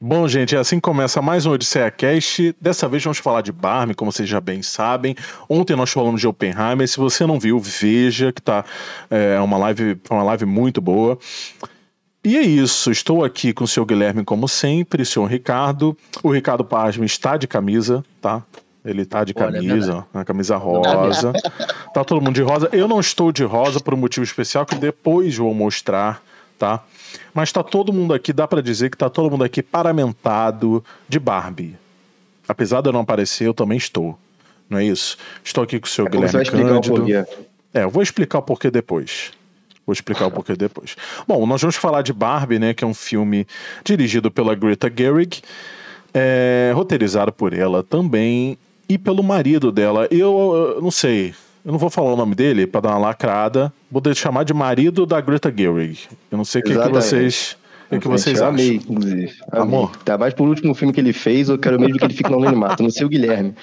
Bom, gente, é assim que começa mais um Odisseia Cast. Dessa vez vamos falar de Barbie, como vocês já bem sabem. Ontem nós falamos de Oppenheimer. Se você não viu, veja que tá é uma live, uma live muito boa. E é isso, estou aqui com o senhor Guilherme, como sempre, o senhor Ricardo. O Ricardo Pasme está de camisa, tá? Ele tá de camisa, uma camisa rosa. tá todo mundo de rosa. Eu não estou de rosa por um motivo especial que depois vou mostrar, tá? Mas tá todo mundo aqui, dá para dizer que tá todo mundo aqui paramentado de Barbie. Apesar de eu não aparecer, eu também estou. Não é isso? Estou aqui com o seu é Guilherme Cândido. É, eu vou explicar o porquê depois. Vou explicar o porquê depois. Bom, nós vamos falar de Barbie, né? Que é um filme dirigido pela Greta Gerwig, é, roteirizado por ela também e pelo marido dela. Eu, eu não sei, eu não vou falar o nome dele para dar uma lacrada. Vou chamar de marido da Greta Gerwig. Eu não sei o que, que vocês. O que, vocês acham? Amei, inclusive. Amei. Amor. Tá mais por último filme que ele fez, eu quero mesmo que ele fique no anonimato. Não sei o Guilherme.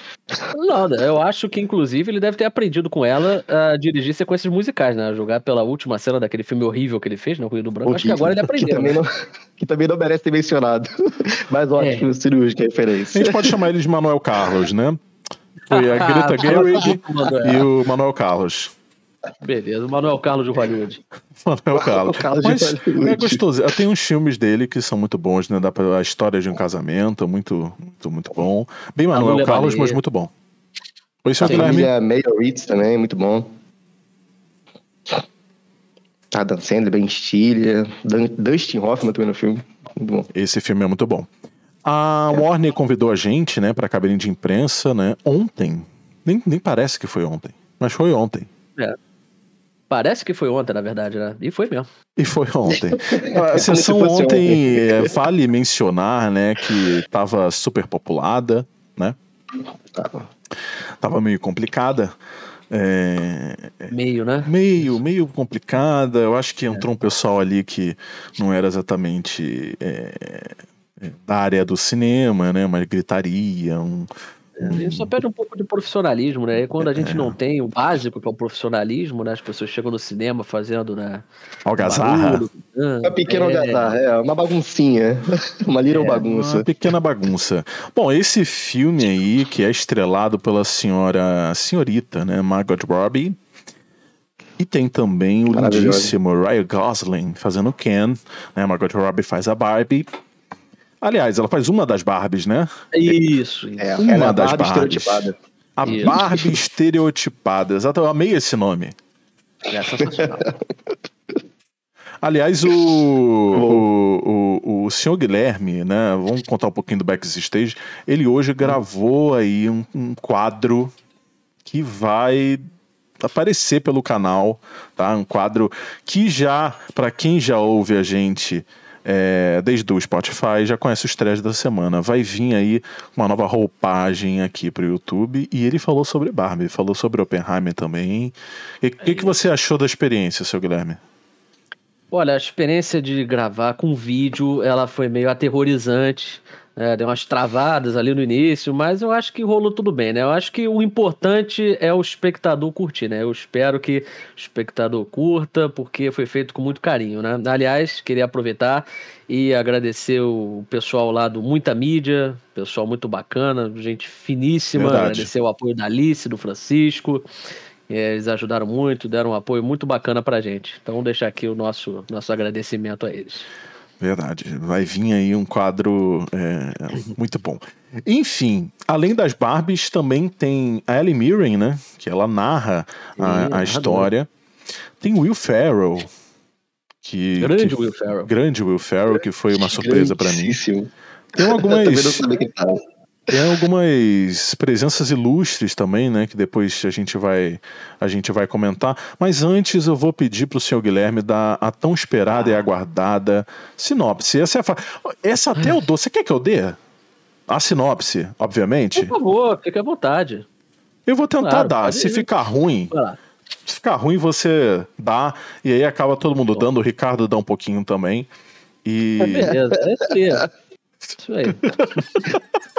Nada, eu acho que, inclusive, ele deve ter aprendido com ela a dirigir sequências musicais, né? A jogar pela última cena daquele filme horrível que ele fez, no Rio do Branco. Acho que agora ele aprendeu. Que também, né? não, que também não merece ter mencionado. Mas ótimo, é. cirúrgica referência. A gente pode chamar ele de Manuel Carlos, né? Foi a Greta Gerwig e o Manuel Carlos. Beleza, o Manuel Carlos de Hollywood. Manuel Carlos. Carlos Mas é gostoso. Tem uns filmes dele que são muito bons, né? Dá pra, a história de um casamento, muito, muito, muito bom. Bem Manuel Carlos, mas muito bom. Oi, seu Guilherme. A Meryl Reeds também, muito bom. Adam Sandler, Ben Stiller, Dustin Hoffman também no filme. Muito bom. Esse filme é muito bom. A Warner convidou a gente, né, pra cabine de imprensa, né, ontem. Nem, nem parece que foi ontem, mas foi ontem. É. Parece que foi ontem, na verdade, né? E foi mesmo. E foi ontem. A sessão ontem, ontem, é, vale mencionar, né, que tava super populada, né? Tava. Tava meio complicada. É, meio, né? Meio, meio complicada. Eu acho que entrou é. um pessoal ali que não era exatamente é, da área do cinema, né? Uma gritaria, um, ele só pede um pouco de profissionalismo, né? E quando a gente é. não tem o básico, que é o profissionalismo, né? As pessoas chegam no cinema fazendo, né? Algazarra. Barulho, uma pequena é... algazarra, é, uma baguncinha. uma little é, bagunça. Uma pequena bagunça. Bom, esse filme aí, que é estrelado pela senhora, senhorita, né? Margot Robbie. E tem também o lindíssimo Ryan Gosling fazendo Ken, né? Margot Robbie faz a Barbie. Aliás, ela faz uma das Barbies, né? Isso, isso. É, uma é das Barbie Barbies. estereotipada. A isso. Barbie estereotipada. Exato, eu amei esse nome. É sensacional. Aliás, o, o, o, o senhor Guilherme, né? Vamos contar um pouquinho do backstage. Ele hoje gravou aí um, um quadro que vai aparecer pelo canal, tá? Um quadro que já, para quem já ouve a gente é, desde o Spotify, já conhece os três da semana. Vai vir aí uma nova roupagem aqui pro YouTube. E ele falou sobre Barbie, falou sobre Oppenheimer também. O que, que você achou da experiência, seu Guilherme? Olha, a experiência de gravar com vídeo, ela foi meio aterrorizante. É, deu umas travadas ali no início, mas eu acho que rolou tudo bem, né? Eu acho que o importante é o espectador curtir, né? Eu espero que o espectador curta, porque foi feito com muito carinho, né? Aliás, queria aproveitar e agradecer o pessoal lá do Muita Mídia, pessoal muito bacana, gente finíssima, Verdade. agradecer o apoio da Alice, do Francisco. É, eles ajudaram muito, deram um apoio muito bacana pra gente. Então, vou deixar aqui o nosso, nosso agradecimento a eles. Verdade. Vai vir aí um quadro é, muito bom. Enfim, além das Barbies, também tem a Ellie Mirren, né? Que ela narra a, a história. Tem Will Ferrell. Que, grande que, Will Ferrell. Grande Will Ferrell, que foi uma surpresa para mim. Tem algumas. Tem algumas presenças ilustres também, né? Que depois a gente vai, a gente vai comentar. Mas antes eu vou pedir para o senhor Guilherme dar a tão esperada ah. e aguardada sinopse. Essa, é a, essa até eu dou. Você quer que eu dê? A sinopse, obviamente. Por favor, fique à vontade. Eu vou tentar claro, dar. Se ir. ficar ruim, se ficar ruim, você dá. E aí acaba todo mundo dando. O Ricardo dá um pouquinho também. E. É beleza, é isso aí. Isso aí.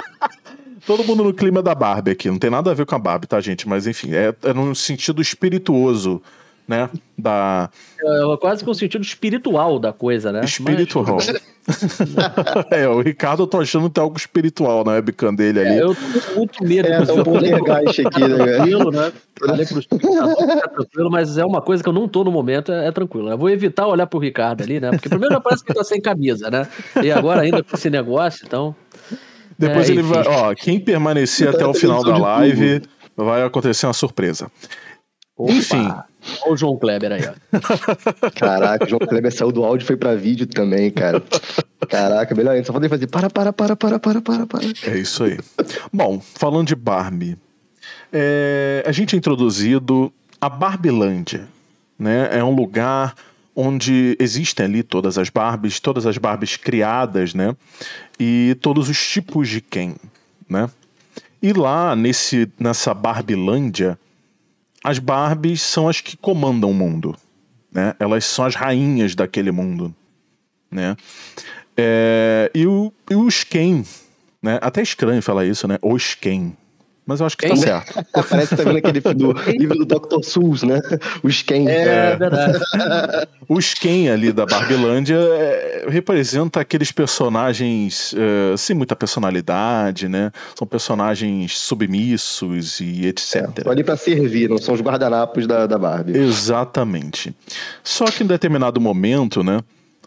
Todo mundo no clima da Barbie aqui. Não tem nada a ver com a Barbie, tá, gente? Mas enfim, é, é num sentido espirituoso né? Da... É, quase com o sentido espiritual da coisa, né? Espiritual. Mas... é, o Ricardo eu tô achando que tem algo espiritual na webcam dele ali. É, eu tô com muito medo. É, tá um poltergeist aqui, né? Tranquilo, né? Falei pro tá tranquilo, mas é uma coisa que eu não tô no momento, é, é, tranquilo. Eu vou evitar olhar pro Ricardo ali, né? Porque primeiro parece que ele tá sem camisa, né? E agora ainda com esse negócio, então... Depois é, ele vai... Ó, quem permanecer até o final da live, vai acontecer uma surpresa. Opa. Enfim. Olha o João Kleber aí, ó. Caraca, o João Kleber saiu do áudio e foi pra vídeo também, cara. Caraca, melhor ainda. Só falei fazer para, para, para, para, para, para, para. É isso aí. Bom, falando de Barbie, é, a gente é introduzido a Barbilândia, né? É um lugar onde existem ali todas as Barbies, todas as Barbies criadas, né? E todos os tipos de quem, né? E lá nesse, nessa Barbilândia, as Barbies são as que comandam o mundo, né? Elas são as rainhas daquele mundo, né? É, e, o, e os Ken, né? Até estranho falar isso, né? Os Ken, mas eu acho que tá certo. Parece que tá vendo aquele do, livro do Dr. Seuss, né? Os Ken. É, é. verdade. Os Ken ali da Barbilândia é, representa aqueles personagens é, sem muita personalidade, né? São personagens submissos e etc. É, ali para servir, não são os guardanapos da, da Barbie. Exatamente. Só que em determinado momento, né?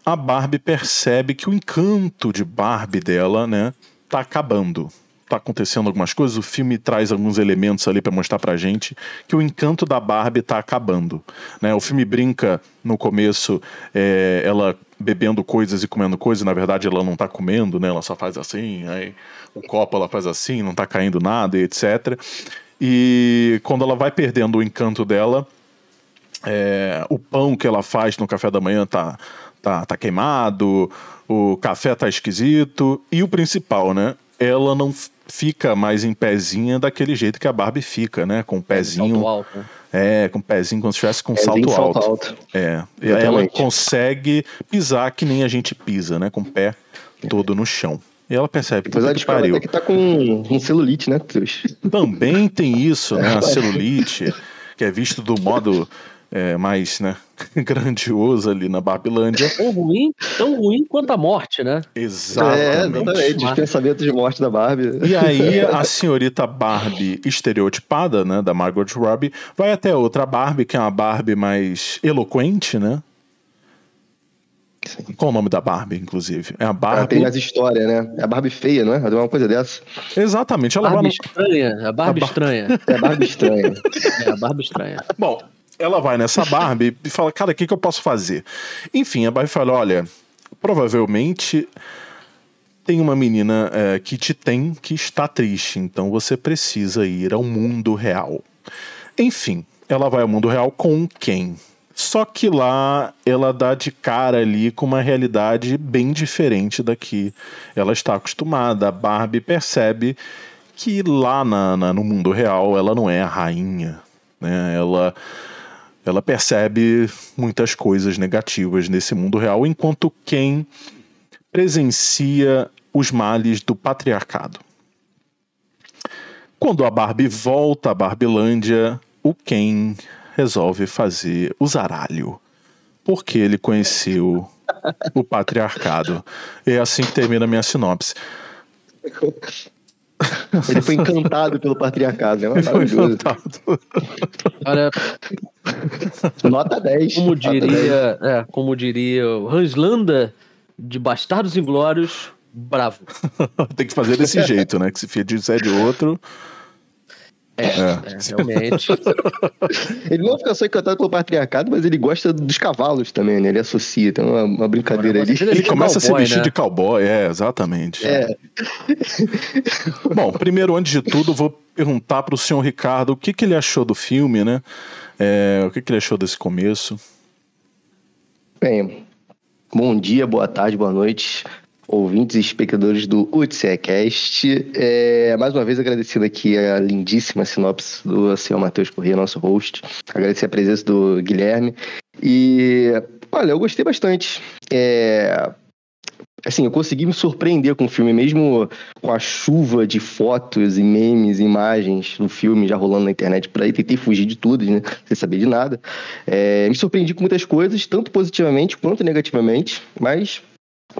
A Barbie percebe que o encanto de Barbie dela, né? Tá acabando tá acontecendo algumas coisas, o filme traz alguns elementos ali para mostrar pra gente que o encanto da Barbie tá acabando. Né? O filme brinca no começo, é, ela bebendo coisas e comendo coisas, na verdade ela não tá comendo, né? Ela só faz assim, aí o copo ela faz assim, não tá caindo nada e etc. E quando ela vai perdendo o encanto dela, é, o pão que ela faz no café da manhã tá, tá, tá queimado, o café tá esquisito, e o principal, né? Ela não fica mais em pezinha daquele jeito que a Barbie fica, né? Com o pezinho. Salto alto, né? É, com o pezinho como se estivesse com pezinho, salto, alto. alto. É. E aí ela consegue pisar que nem a gente pisa, né? Com o pé todo no chão. E ela percebe Depois ela que pariu. que tá com um celulite, né? Também tem isso, né? A celulite, que é visto do modo é, mais né, grandioso ali na Babilândia. Tão ruim, tão ruim quanto a morte, né? Exatamente. É, exatamente. Os pensamentos de morte da Barbie. E aí a senhorita Barbie estereotipada, né, da Margot Robbie, vai até outra Barbie, que é uma Barbie mais eloquente, né? Sim. Qual o nome da Barbie, inclusive? É a Barbie. Ela tem as histórias, né? É a Barbie feia, não é? Uma coisa dessa. Exatamente. Ela Barbie vai no... estranha. A Barbie a bar... estranha. É a Barbie estranha. é a Barbie estranha. Bom, ela vai nessa Barbie e fala, cara, o que, que eu posso fazer? Enfim, a Barbie fala, olha, provavelmente tem uma menina é, que te tem que está triste, então você precisa ir ao mundo real. Enfim, ela vai ao mundo real com quem? Só que lá ela dá de cara ali com uma realidade bem diferente da que ela está acostumada. A Barbie percebe que lá na, na no mundo real ela não é a rainha. Né? Ela ela percebe muitas coisas negativas nesse mundo real, enquanto quem presencia os males do patriarcado. Quando a Barbie volta à Barbilândia, o Ken resolve fazer o zaralho, porque ele conheceu o patriarcado. É assim que termina a minha sinopse. Ele foi encantado pelo patriarcado, né? Maravilhoso. Olha, nota 10. Como diria, 10. É, como diria o Hanslanda de Bastardos Inglórios, bravo. Tem que fazer desse jeito, né? Que se fia de um de outro. É, é. é, realmente. ele não fica só encantado pelo patriarcado, mas ele gosta dos cavalos também, né? Ele associa, tem uma, uma brincadeira ali. Ele, ele começa cowboy, a se vestir né? de cowboy, é, exatamente. É. Bom, primeiro, antes de tudo, vou perguntar para o senhor Ricardo o que, que ele achou do filme, né? É, o que, que ele achou desse começo? Bem, bom dia, boa tarde, boa noite ouvintes e espectadores do UTCCast. É, mais uma vez agradecendo aqui a lindíssima sinopse do senhor Matheus Corrêa, nosso host. Agradecer a presença do Guilherme. E, olha, eu gostei bastante. É, assim, eu consegui me surpreender com o filme, mesmo com a chuva de fotos e memes, imagens do filme já rolando na internet por aí. Tentei fugir de tudo, né? Sem saber de nada. É, me surpreendi com muitas coisas, tanto positivamente quanto negativamente, mas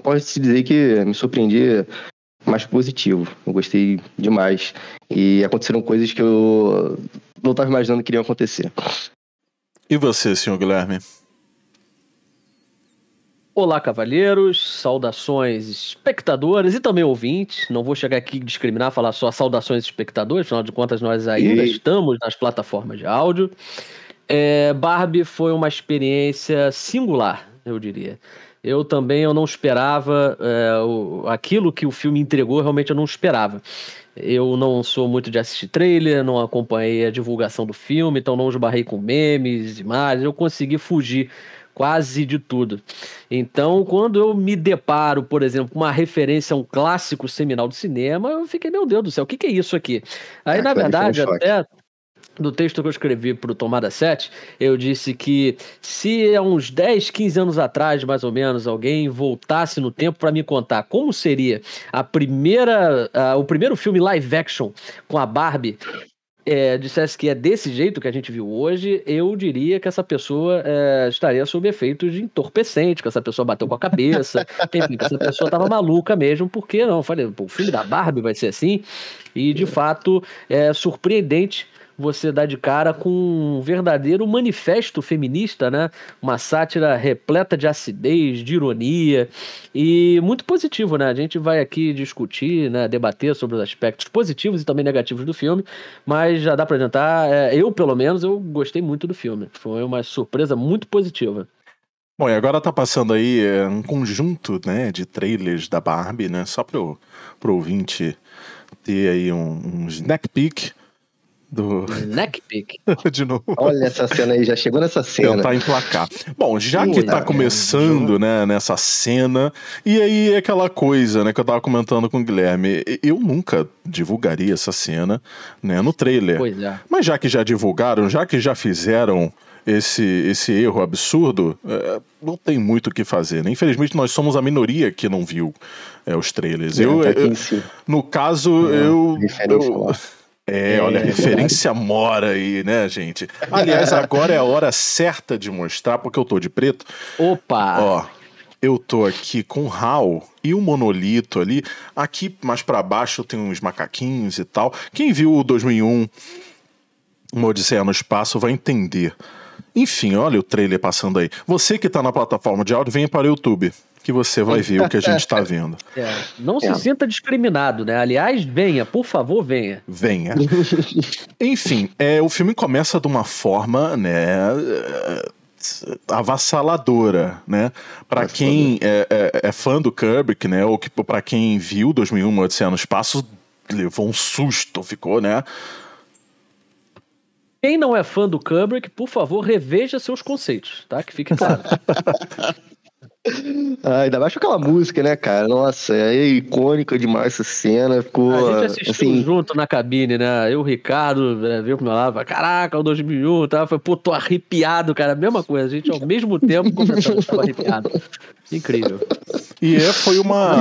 pode-se dizer que me surpreendi mais positivo. Eu gostei demais. E aconteceram coisas que eu não estava imaginando que iriam acontecer. E você, senhor Guilherme? Olá, cavalheiros, saudações espectadores e também ouvintes. Não vou chegar aqui discriminar, falar só saudações espectadores, afinal de contas, nós ainda e... estamos nas plataformas de áudio. É, Barbie foi uma experiência singular, eu diria. Eu também eu não esperava é, o, aquilo que o filme entregou, realmente eu não esperava. Eu não sou muito de assistir trailer, não acompanhei a divulgação do filme, então não esbarrei com memes, imagens. Eu consegui fugir quase de tudo. Então, quando eu me deparo, por exemplo, com uma referência a um clássico seminal do cinema, eu fiquei, meu Deus do céu, o que, que é isso aqui? Aí, é, na verdade, até no texto que eu escrevi para o Tomada 7, eu disse que se há uns 10, 15 anos atrás, mais ou menos, alguém voltasse no tempo para me contar como seria a primeira, uh, o primeiro filme live action com a Barbie, é, dissesse que é desse jeito que a gente viu hoje, eu diria que essa pessoa é, estaria sob efeitos de entorpecente, que essa pessoa bateu com a cabeça, enfim, que essa pessoa estava maluca mesmo, porque não? Eu falei, o filme da Barbie vai ser assim, e de fato é surpreendente você dá de cara com um verdadeiro manifesto feminista, né? Uma sátira repleta de acidez, de ironia e muito positivo, né? A gente vai aqui discutir, né, debater sobre os aspectos positivos e também negativos do filme, mas já dá para adiantar, é, eu pelo menos eu gostei muito do filme. Foi uma surpresa muito positiva. Bom, e agora tá passando aí é, um conjunto, né, de trailers da Barbie, né, só pro, pro ouvinte ter aí um, um snack peek do. Neck pick. de novo. Olha essa cena aí, já chegou nessa cena. Tentar emplacar. Bom, já que tá começando, né, nessa cena, e aí é aquela coisa, né, que eu tava comentando com o Guilherme, eu nunca divulgaria essa cena, né, no trailer. Pois é. Mas já que já divulgaram, já que já fizeram esse, esse erro absurdo, é, não tem muito o que fazer. Né? Infelizmente, nós somos a minoria que não viu é, os trailers. É, eu, eu, no caso, eu, eu, é, olha, a é. referência mora aí, né, gente? Aliás, agora é a hora certa de mostrar, porque eu tô de preto. Opa! Ó, eu tô aqui com o Hal e o monolito ali. Aqui mais para baixo tem uns macaquinhos e tal. Quem viu o 2001, Uma Odisseia no Espaço, vai entender. Enfim, olha o trailer passando aí. Você que tá na plataforma de áudio, venha para o YouTube que você vai ver o que a gente está vendo. É, não se é. sinta discriminado, né? Aliás, venha, por favor, venha. Venha. Enfim, é, o filme começa de uma forma, né? avassaladora, né? Para quem é, é, é, fã do Kubrick, né? Ou que para quem viu 2001 Odisseia no Espaço levou um susto, ficou, né? Quem não é fã do Kubrick, por favor, reveja seus conceitos, tá? Que fique claro. Ah, ainda mais com aquela música, né, cara? Nossa, é icônica demais essa cena. Ficou, a gente assistiu assim... junto na cabine, né? Eu, o Ricardo, né, viu pro meu lado, caraca, o 2001, tá? Foi, pô, tô arrepiado, cara. Mesma coisa, a gente ao mesmo tempo a ficar arrepiado. Incrível. E é, foi uma.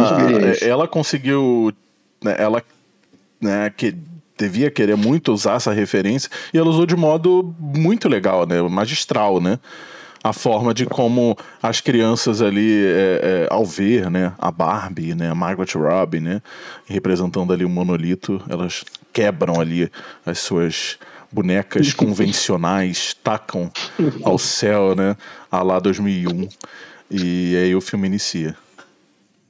ela conseguiu. Né, ela. Né, que devia querer muito usar essa referência e ela usou de modo muito legal, né? Magistral, né? A forma de como as crianças ali, é, é, ao ver né, a Barbie, né, a Margaret Robbie, né, representando ali o monolito, elas quebram ali as suas bonecas convencionais, tacam ao céu, né, a lá 2001, e aí o filme inicia.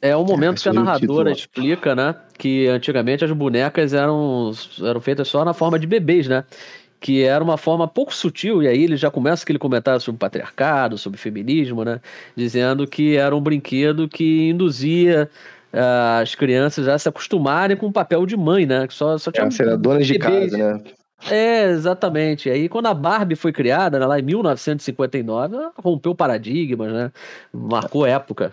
É o momento que a narradora explica, né, que antigamente as bonecas eram, eram feitas só na forma de bebês, né? Que era uma forma pouco sutil, e aí ele já começa aquele comentário sobre patriarcado, sobre feminismo, né? Dizendo que era um brinquedo que induzia uh, as crianças a se acostumarem com o papel de mãe, né? Que só, só tinha é, ser donas de casa, né? É, exatamente. Aí quando a Barbie foi criada, né, lá em 1959, ela rompeu paradigmas, né? Marcou época.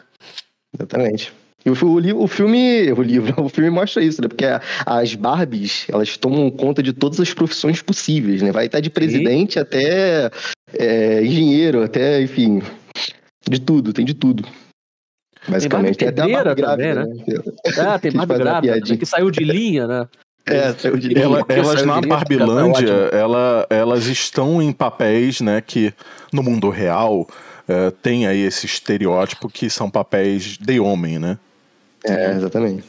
Exatamente. E o, o, o, filme, o livro, o filme mostra isso, né? Porque as Barbies, elas tomam conta de todas as profissões possíveis, né? Vai estar de presidente Sim. até é, engenheiro, até, enfim, de tudo, tem de tudo. Basicamente, tem, tem até a Barbie também, grávida, né? né? Ah, tem Barbie grávida, também, que saiu de linha, né? É, saiu de linha. Ela- elas na Barbilândia, ela, elas estão em papéis, né, que no mundo real eh, tem aí esse estereótipo que são papéis de homem, né? É, exatamente.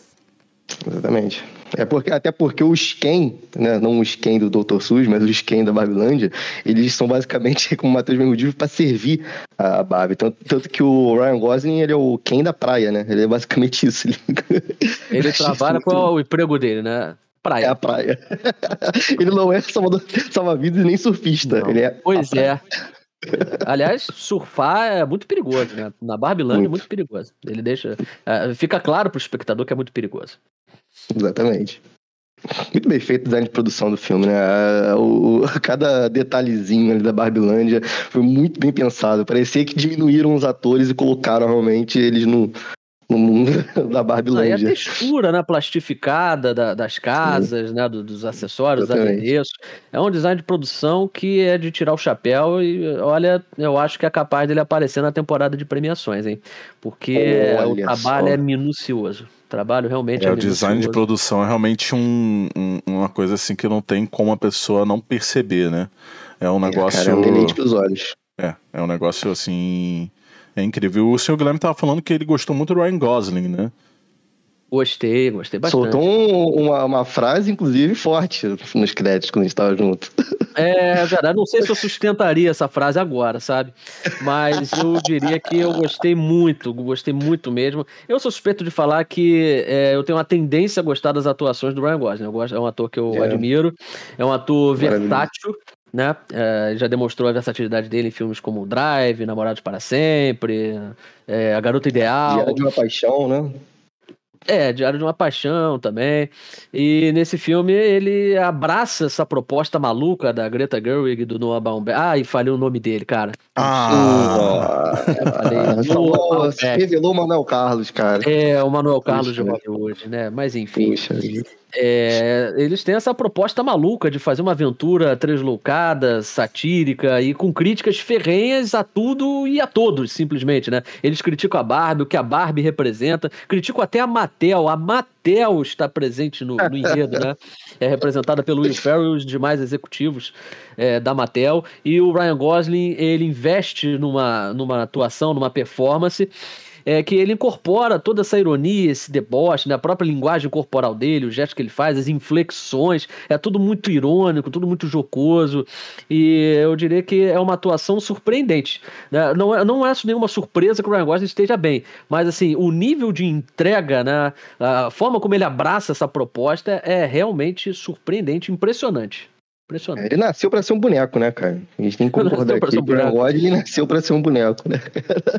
Exatamente. É porque, até porque os Ken, né, não os Ken do Dr. Sus, mas os Ken da Barbilândia, eles são basicamente, como o Matheus mesmo disse, para servir a Barbie. Tanto, tanto que o Ryan Gosling, ele é o Ken da praia, né? Ele é basicamente isso. Ele, Ele trabalha com o emprego dele, né? É Praia. a praia. ele não é salva-vidas e nem surfista. Não. Ele é Pois é. Aliás, surfar é muito perigoso, né? Na Barbilândia é Muito. perigoso. Ele deixa. é, fica claro pro espectador que é muito perigoso. Exatamente. Muito bem feito o design de produção do filme, né? Ah, O, o- cada detalhezinho ali da Barbilândia foi muito bem pensado. Parecia que diminuíram os atores e colocaram realmente eles no, no mundo da Ah, e a textura, né, plastificada da- das casas, né, do- dos acessórios, dos adereços. É um design de produção que é de tirar o chapéu e, olha, eu acho que é capaz dele aparecer na temporada de premiações, hein? Porque o Olha trabalho só. é minucioso. O trabalho realmente é, É, o design de produção é realmente um- um- uma coisa assim que não tem como a pessoa não perceber, né? É um negócio. Cara, é um olhos. É, é um negócio assim. É incrível. O seu Guilherme tava falando que ele gostou muito do Ryan Gosling, né? Gostei, gostei bastante. Soltou um- uma, uma frase, inclusive, forte nos créditos quando a gente tava junto. É verdade, não sei se eu sustentaria essa frase agora, sabe? Mas eu diria que eu gostei muito, gostei muito mesmo. Eu sou suspeito de falar que é, eu tenho uma tendência a gostar das atuações do Ryan Gosling. Eu gosto, é um ator que eu É. admiro, é um ator versátil, né? É, já demonstrou a versatilidade dele em filmes como Drive, Namorados para Sempre, é, A Garota Ideal. Diário de uma paixão, né? É, Diário de uma Paixão também. E nesse filme ele abraça essa proposta maluca da Greta Gerwig e do Noah Baumbach. Ah, e falei o nome dele, cara. Ah! Falei, Ah, Noah falou, Baumbach. revelou o Manuel Carlos, cara. É, o Manuel Carlos de Puxa. Hollywood, né? Mas enfim. Puxa. É, eles têm essa proposta maluca de fazer uma aventura translocada, satírica e com críticas ferrenhas a tudo e a todos, simplesmente, né? Eles criticam a Barbie, o que a Barbie representa, criticam até a Mattel. A Mattel está presente no, no enredo, né? É representada pelo Will Ferrell e os demais executivos é, da Mattel. E o Ryan Gosling, ele investe numa, numa atuação, numa performance é que ele incorpora toda essa ironia, esse deboche, né? a própria linguagem corporal dele, o gesto que ele faz, as inflexões, é tudo muito irônico, tudo muito jocoso, e eu diria que é uma atuação surpreendente. né? Não, é, não é nenhuma surpresa que o Ryan Gosling esteja bem, mas assim, o nível de entrega, né? a forma como ele abraça essa proposta é realmente surpreendente, impressionante. Impressionante. Ele nasceu pra ser um boneco, né, cara? A gente tem que concordar aqui ser um o. Gosling nasceu pra ser um boneco, né?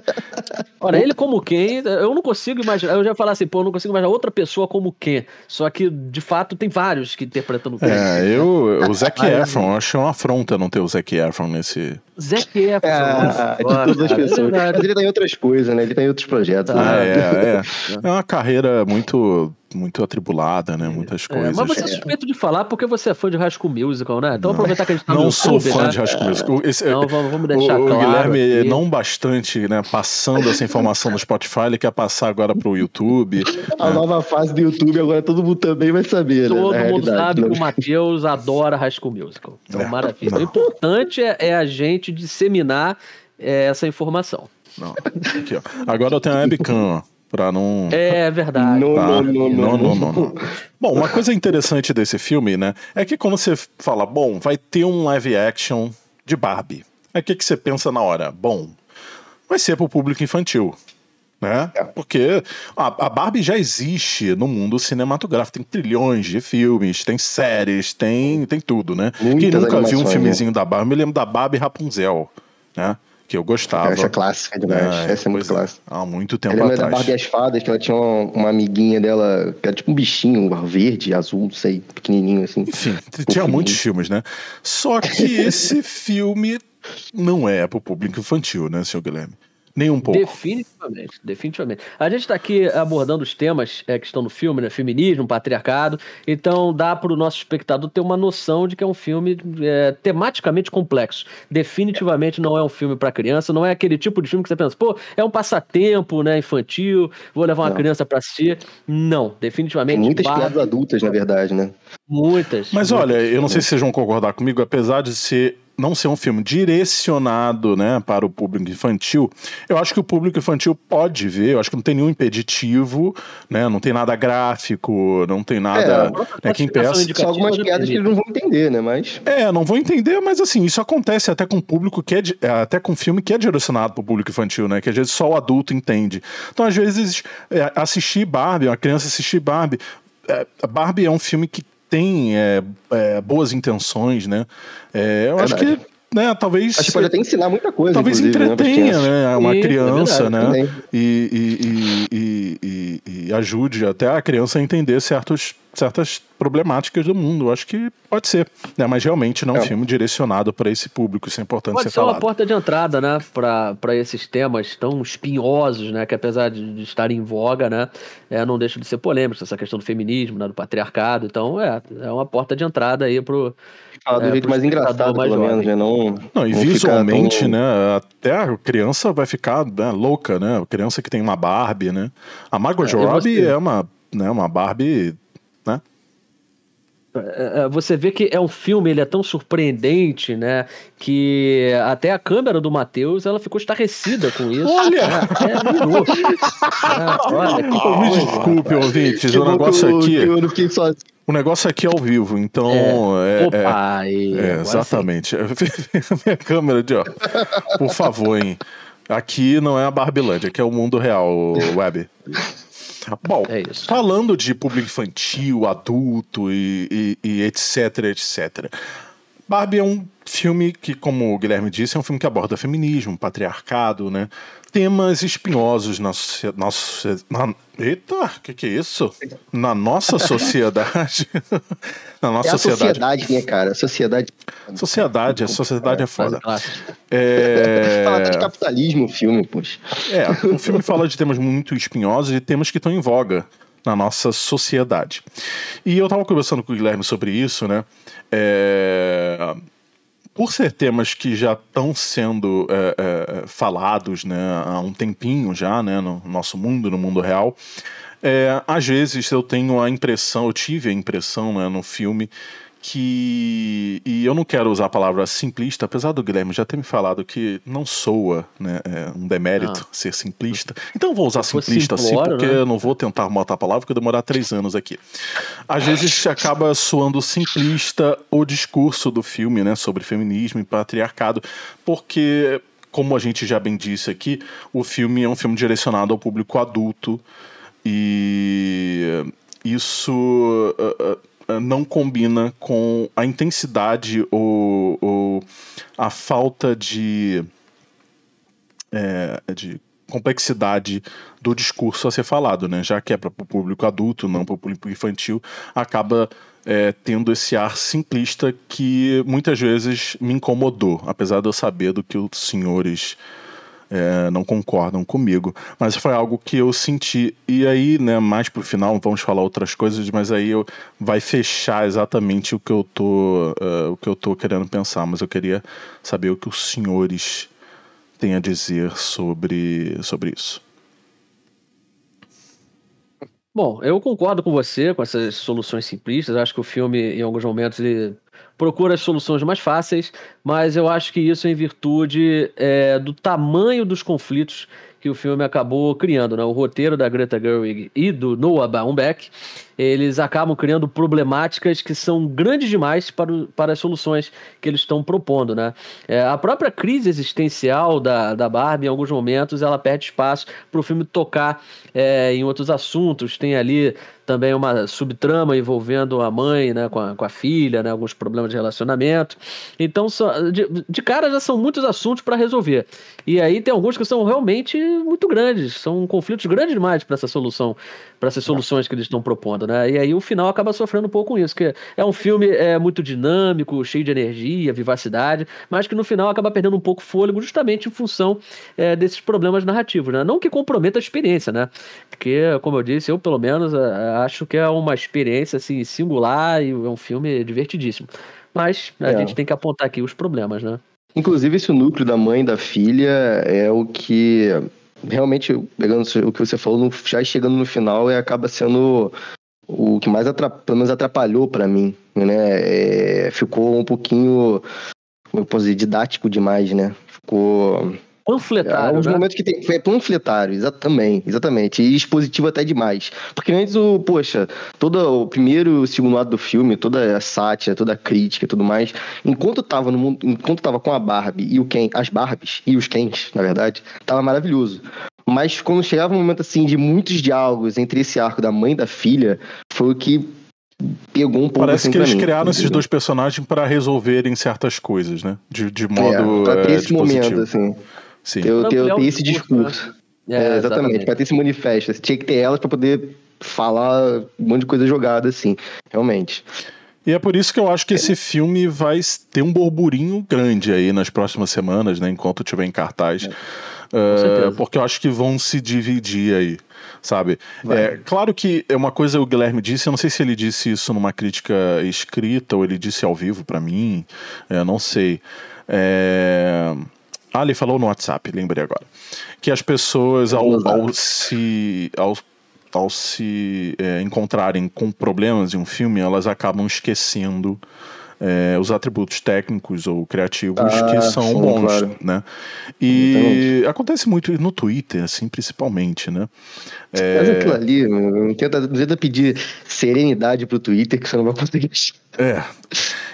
Olha, ele como Ken, eu não consigo imaginar. Eu já ia falar assim, pô, eu não consigo imaginar outra pessoa como Ken. Só que, de fato, tem vários que interpretam o Ken. É, eu. O Zac Efron, eu achei uma afronta não ter o Zac Efron nesse. Zac Efron. Ah, de todas as é pessoas. Mas ele tá em outras coisas, né? Ele tá em outros projetos. Ah, né? é, é. É uma carreira muito, muito atribulada, né? Muitas É, coisas. mas você é suspeito de falar porque você é fã de High School Musical, né? Então aproveitar que a gente tá no Não sou YouTube, fã né? de High School Musical. Esse- Então vamos, vamos o, deixar o claro. Guilherme, aqui. não bastante, né? Passando essa informação no Spotify, ele quer passar agora pro YouTube. A nova fase do YouTube, agora todo mundo também vai saber, né? Todo Na mundo sabe né? que o Matheus adora High School Musical. Então, É, maravilha. não. O importante é, é a gente disseminar é, essa informação. Não, aqui, ó. Agora eu tenho a webcam, ó, pra não. É verdade. Não, Tá. não, não, não, não, não, não. Bom, uma coisa interessante desse filme, né, é que quando você fala, bom, vai ter um live action de Barbie. Aí o que, que você pensa na hora? Bom, vai ser pro público infantil. Né? É. Porque a, a Barbie já existe no mundo cinematográfico. Tem trilhões de filmes, tem séries, tem, tem tudo, né? Quem Muitas nunca viu um animações, filmezinho da Barbie, me lembro da Barbie Rapunzel, né? Que eu gostava. Essa é clássica demais. É, Essa é muito pois clássica. Há muito tempo lembro da atrás. Barbie e as Fadas, que ela tinha uma, uma amiguinha dela, que era tipo um bichinho, verde, azul, não sei, pequenininho assim. Enfim, tinha muitos filmes, né? Só que esse filme não é pro público infantil, né, seu Guilherme? Nem um pouco. Definitivamente, definitivamente. A gente está aqui abordando os temas é, que estão no filme, né? Feminismo, patriarcado. Então dá para o nosso espectador ter uma noção de que é um filme é, tematicamente complexo. Definitivamente não é um filme para criança, não é aquele tipo de filme que você pensa, pô, é um passatempo, né? Infantil, vou levar uma não. criança para assistir. Não, definitivamente. Tem muitas piadas adultas, na verdade, né? Muitas. Mas muitas. olha, eu não sei se vocês vão concordar comigo, apesar de ser não ser um filme direcionado, né, para o público infantil, eu acho que o público infantil pode ver, eu acho que não tem nenhum impeditivo, né, não tem nada gráfico, não tem nada, é, né, quem peça... Só algumas piadas que eles não vão entender, né, mas... É, não vão entender, mas assim, isso acontece até com público que é, é até com filme que é direcionado para o público infantil, né, que às vezes só o adulto entende. Então, às vezes, é, assistir Barbie, uma criança assistir Barbie, é, Barbie é um filme que tem é, é, boas intenções, né? É, eu acho que né, talvez. Acho que pode até ensinar muita coisa. Talvez né, entretenha, né? né? Uma criança, é verdade, né? E, e, e, e, ajude até a criança a entender certos, certas problemáticas do mundo. Eu acho que pode ser. Né? Mas realmente não é um filme direcionado para esse público. Isso é importante pode ser, ser falado. uma porta de entrada, né? Para esses temas tão espinhosos, né? Que apesar de, de estar em voga, né? É, não deixa de ser polêmico. Essa questão do feminismo, né? do patriarcado. Então, é, é uma porta de entrada aí pro Falar do é, jeito mais engraçado, mais pelo menos, né? Não, não e não visualmente, tão... né? Até a criança vai ficar né, louca, né? A criança que tem uma Barbie, né? A Margot é, Robbie você... é uma, né, uma Barbie, você vê que é um filme, ele é tão surpreendente, né? Que até a câmera do Matheus ela ficou estarrecida com isso. Olha! É, é, olha que Me desculpe, ouvintes, o negócio aqui. Eu não fiquei sozinho. O negócio aqui é ao vivo, então. É, é, Opa, é, é exatamente. Minha câmera de ó. Por favor, hein? Aqui não é a Barbilândia, aqui é o mundo real, web. Bom, é falando de público infantil, adulto e, e, e etc, etc. Barbie é um filme que, como o Guilherme disse, é um filme que aborda feminismo, patriarcado, né? Temas espinhosos na, nossa. Na, eita, o que, que é isso? Na nossa sociedade. na nossa é sociedade. sociedade, né, cara? Sociedade. Sociedade, a sociedade é, é foda. É... Fala até de capitalismo o filme, poxa. É, o filme fala de temas muito espinhosos e temas que estão em voga na nossa sociedade. E eu tava conversando com o Guilherme sobre isso, né? É por ser temas que já estão sendo é, é, falados né, há um tempinho já né, no nosso mundo, no mundo real, é, às vezes eu tenho a impressão, eu tive a impressão né, no filme que. E eu não quero usar a palavra simplista, apesar do Guilherme já ter me falado que não soa né, é um demérito ah. ser simplista. Então eu vou usar simplista assim, porque né? eu não vou tentar arrumar a palavra, porque eu demorar três anos aqui. Às vezes acaba soando simplista o discurso do filme né, sobre feminismo e patriarcado, porque. Como a gente já bem disse aqui, o filme é um filme direcionado ao público adulto e isso uh, uh, não combina com a intensidade ou, ou a falta de, é, de complexidade do discurso a ser falado, né? Já que é para o público adulto, não para o público infantil, acaba é, tendo esse ar simplista que muitas vezes me incomodou, apesar de eu saber do que os senhores é, não concordam comigo. Mas foi algo que eu senti. E aí, né, mais pro final, vamos falar outras coisas, mas aí eu, vai fechar exatamente o que eu tô, uh, o que eu tô querendo pensar. Mas eu queria saber o que os senhores têm a dizer sobre, sobre isso. Bom, eu concordo com você com essas soluções simplistas. acho que o filme, em alguns momentos, ele procura as soluções mais fáceis, mas eu acho que isso é em virtude é, do tamanho dos conflitos que o filme acabou criando, né? O roteiro da Greta Gerwig e do Noah Baumbach, eles acabam criando problemáticas que são grandes demais para, para as soluções que eles estão propondo, né? É, a própria crise existencial da, da Barbie, em alguns momentos, ela perde espaço para o filme tocar é, em outros assuntos. Tem ali também uma subtrama envolvendo a mãe né, com, a, com a filha, né, alguns problemas de relacionamento. Então, só, de, de cara já são muitos assuntos para resolver. E aí tem alguns que são realmente muito grandes, são conflitos grandes demais para essa solução, para essas soluções que eles estão propondo, né? E aí o final acaba sofrendo um pouco com isso, que é um filme é, muito dinâmico, cheio de energia, vivacidade, mas que no final acaba perdendo um pouco fôlego justamente em função é, desses problemas narrativos, né? Não que comprometa a experiência, né? Porque, como eu disse, eu pelo menos acho que é uma experiência assim singular e é um filme divertidíssimo. Mas a é. gente tem que apontar aqui os problemas, né? Inclusive, esse núcleo da mãe e da filha é o que realmente, pegando o que você falou, já chegando no final, é, acaba sendo o que mais atrapalhou, pelo menos atrapalhou para mim, né? É, ficou um pouquinho, como eu posso dizer, didático demais, né? Ficou Panfletário. É, um né? momentos que tem. É panfletário, exatamente, exatamente. E expositivo até demais. Porque antes o, poxa, todo o primeiro e o segundo lado do filme, toda a sátira, toda a crítica e tudo mais, enquanto tava no mundo, enquanto tava com a Barbie e o Ken, as Barbies e os Kens, na verdade, tava maravilhoso. Mas quando chegava um momento assim de muitos diálogos entre esse arco da mãe e da filha, foi o que pegou um pouco Parece assim que eles mim, criaram esses dois personagens para resolverem certas coisas, né? De, de modo. É, pra ter é, esse momento, assim. Sim. Eu, eu, eu tenho esse discurso. Né? É, é, exatamente, exatamente. para ter esse manifesto. Você tinha que ter elas para poder falar um monte de coisa jogada, assim, realmente. E é por isso que eu acho que esse filme vai ter um burburinho grande aí nas próximas semanas, né? Enquanto estiver em cartaz. É. Uh, porque eu acho que vão se dividir aí, sabe? É, claro que é uma coisa o Guilherme disse, eu não sei se ele disse isso numa crítica escrita ou ele disse ao vivo para mim, é, não sei. É, ah, ele falou no WhatsApp, lembrei agora. Que as pessoas, ao, ao se. Ao, ao se é, encontrarem com problemas em um filme, elas acabam esquecendo é, os atributos técnicos ou criativos ah, que são sim, bons, claro. né? E acontece muito no Twitter, assim, principalmente, né? É... Mas aquilo ali, não tenta, tenta pedir serenidade pro Twitter que você não vai conseguir. É.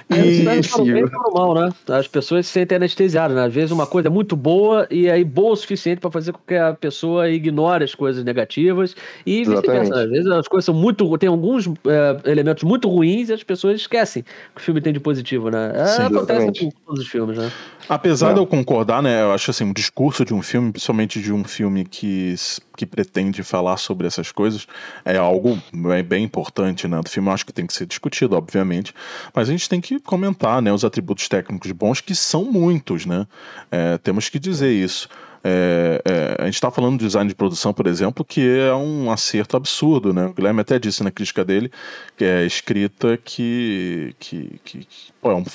É, e... É normal, né? As pessoas se sentem anestesiadas, né? Às vezes uma coisa é muito boa e aí boa o suficiente para fazer com que a pessoa ignore as coisas negativas e vice-versa. Às vezes as coisas são muito. tem alguns é, elementos muito ruins e as pessoas esquecem que o filme tem de positivo, né? É, Sim, acontece com todos os filmes, né? Apesar é. de eu concordar, né? Eu acho assim, o discurso de um filme, principalmente de um filme que, que pretende falar sobre essas coisas, é algo bem, bem importante, né? Do filme eu acho que tem que ser discutido, obviamente. Mas a gente tem que comentar né, os atributos técnicos bons, que são muitos, né? É, temos que dizer isso. É, é, a gente está falando de design de produção, por exemplo, que é um acerto absurdo, né? O Guilherme até disse na crítica dele que é escrita que, que, que, que pô, é um,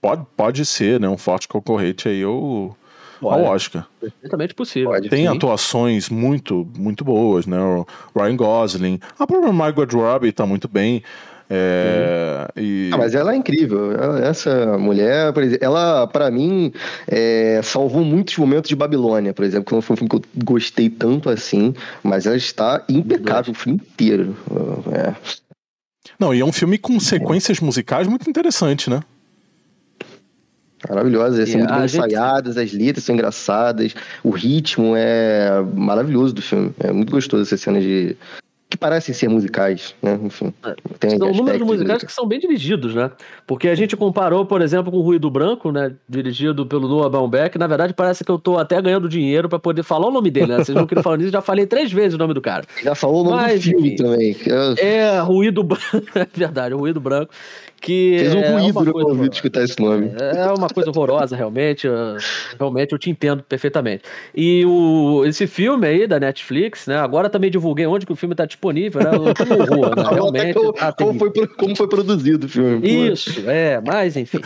pode, pode ser né, um forte concorrente aí ao, ao Oscar. Perfeitamente possível. Pode, Tem sim. atuações muito, muito boas, né? O Ryan Gosling, a própria Margot Robbie está muito bem. É, e... ah, mas ela é incrível. Essa mulher, por exemplo, ela, para mim, é, salvou muitos momentos de Babilônia, por exemplo, que não foi um filme que eu gostei tanto assim, mas ela está impecável o filme inteiro. É. Não, e é um filme com sequências musicais muito interessante, né? Maravilhosas, são muito bem ensaiadas, as letras são engraçadas, o ritmo é maravilhoso do filme. É muito gostoso essa cena de, que parecem ser musicais, né? Enfim. É. Tem são números musicais que são bem dirigidos, né? Porque a gente comparou, por exemplo, com o Ruído Branco, né? Dirigido pelo Noah Baumbach. Na verdade, parece que eu tô até ganhando dinheiro para poder falar o nome dele, né? Vocês não queriam falar nisso, já falei três vezes o nome do cara. Já falou o nome Mas, do filme enfim, também. É, Ruído Branco. é verdade, Ruído Branco que Fez um é ruído no convite escutar esse nome. É uma coisa horrorosa, realmente. Realmente, eu te entendo perfeitamente. E o, esse filme aí da Netflix, né? Agora também divulguei onde que o filme está disponível, né? Que horror, né? Realmente. Como, tá como, foi, como foi produzido o filme. Isso, é, mas enfim.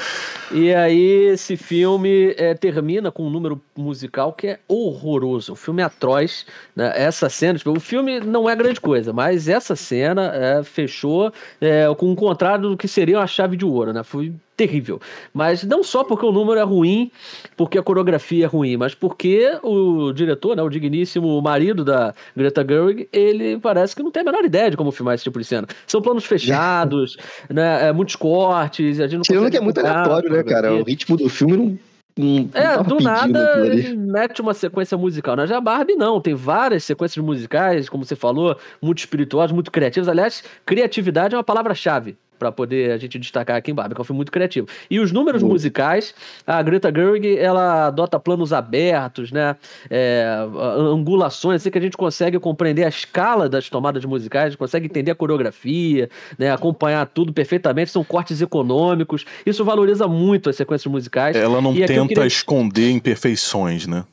E aí, esse filme é, termina com um número musical que é horroroso. O filme é atroz. Né? Essa cena, tipo, o filme não é grande coisa, mas essa cena é, fechou é, com um contrário do que seria uma chave de ouro, né? Foi terrível. Mas não só porque o número é ruim, porque a coreografia é ruim, mas porque o diretor, né, o digníssimo marido da Greta Gerwig, ele parece que não tem a menor ideia de como filmar esse tipo de cena. São planos fechados, né, é, muitos cortes, a gente não Tirando que é muito aleatório, né, cara? O ritmo do filme não Hum, é, do nada ele mete uma sequência musical. Na né? Barbie não, tem várias sequências musicais, como você falou, muito espirituosas, muito criativas. Aliás, criatividade é uma palavra-chave para poder a gente destacar aqui em Barbie, que é um filme muito criativo. E os números musicais, a Greta Gerwig, ela adota planos abertos, né? É, angulações, assim que a gente consegue compreender a escala das tomadas musicais, consegue entender a coreografia, né? Acompanhar tudo perfeitamente, são cortes econômicos. Isso valoriza muito as sequências musicais. Ela não tenta queria... esconder imperfeições, né?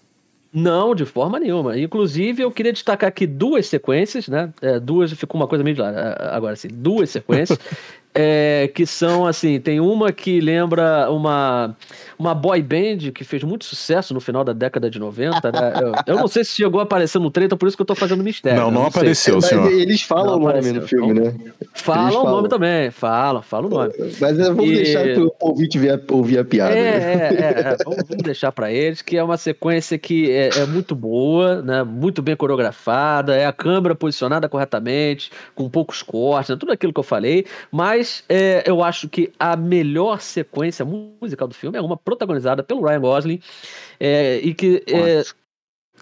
Não, de forma nenhuma. Inclusive, eu queria destacar aqui duas sequências, né? É, duas, ficou uma coisa meio de lá. Agora, assim, duas sequências. é, que são assim, tem uma que lembra uma, uma boy band que fez muito sucesso no final da década de 90, né? Eu, eu não sei se chegou a aparecer no trailer, por isso que eu tô fazendo mistério. Não, não, não apareceu, sei. senhor. Eles falam não o nome no filme, né? Falam o nome também, falam, falam o nome. Mas vamos e... deixar pro ouvinte ver, ouvir a piada. É, né? é, é, é. Vamos, vamos, deixar para eles, que é uma sequência que é, é muito boa, né? Muito bem coreografada, é a câmera posicionada corretamente, com poucos cortes, né? tudo aquilo que eu falei, mas é, eu acho que a melhor sequência musical do filme é uma protagonizada pelo Ryan Gosling é, e que é,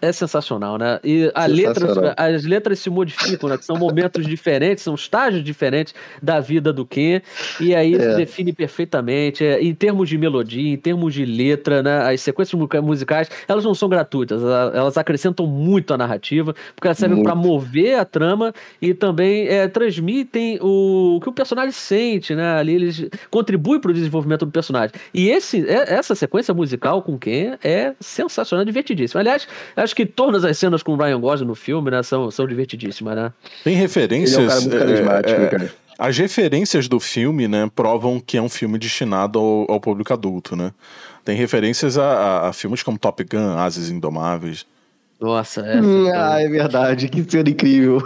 é sensacional, né? E a letra, as letras se modificam, né? São momentos diferentes, são estágios diferentes da vida do Ken, e aí é. se define perfeitamente. É, em termos de melodia, em termos de letra, né? As sequências musicais, elas não são gratuitas, elas acrescentam muito a narrativa, porque elas servem para mover a trama e também é, transmitem o, o, que o personagem sente, né? Ali eles contribuem para o desenvolvimento do personagem. E esse, é, essa sequência musical com Ken é sensacional, divertidíssima. Aliás, acho que todas as cenas com o Ryan Gosling no filme, né, são, são divertidíssimas, né? Tem referências. Ele é um cara muito carismático, é, é, cara. As referências do filme, né, provam que é um filme destinado ao, ao público adulto, né? Tem referências a, a, a filmes como Top Gun, Ases Indomáveis. Nossa, é. Hum, ah, é verdade, que cena incrível.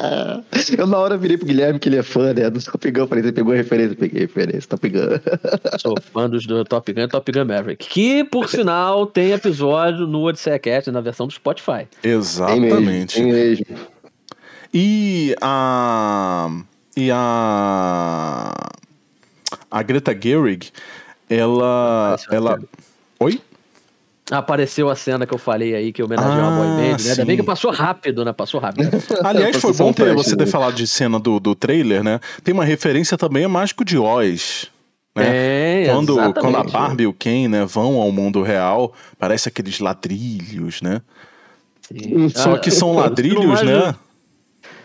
eu na hora virei pro Guilherme, que ele é fã, né? Do Top Gun, falei, você pegou a referência? Peguei a referência, Top Gun. Sou fã dos do Top Gun e Top Gun Maverick. Que, por sinal, tem episódio no Odisseia Cat na versão do Spotify. Exatamente. Tem mesmo. E a. E a. A Greta Gerwig, ela. ela... Oi? Apareceu a cena que eu falei aí, que homenageou ah, a boy band, né? Ainda bem que passou rápido, né? Passou rápido. Aliás, foi bom ter, você ter falado de cena do, do trailer, né? Tem uma referência também a Mágico de Oz. Né? É, quando, quando a Barbie e o Ken né, vão ao mundo real, parece aqueles ladrilhos, né? Sim. Só que são ah, ladrilhos, né?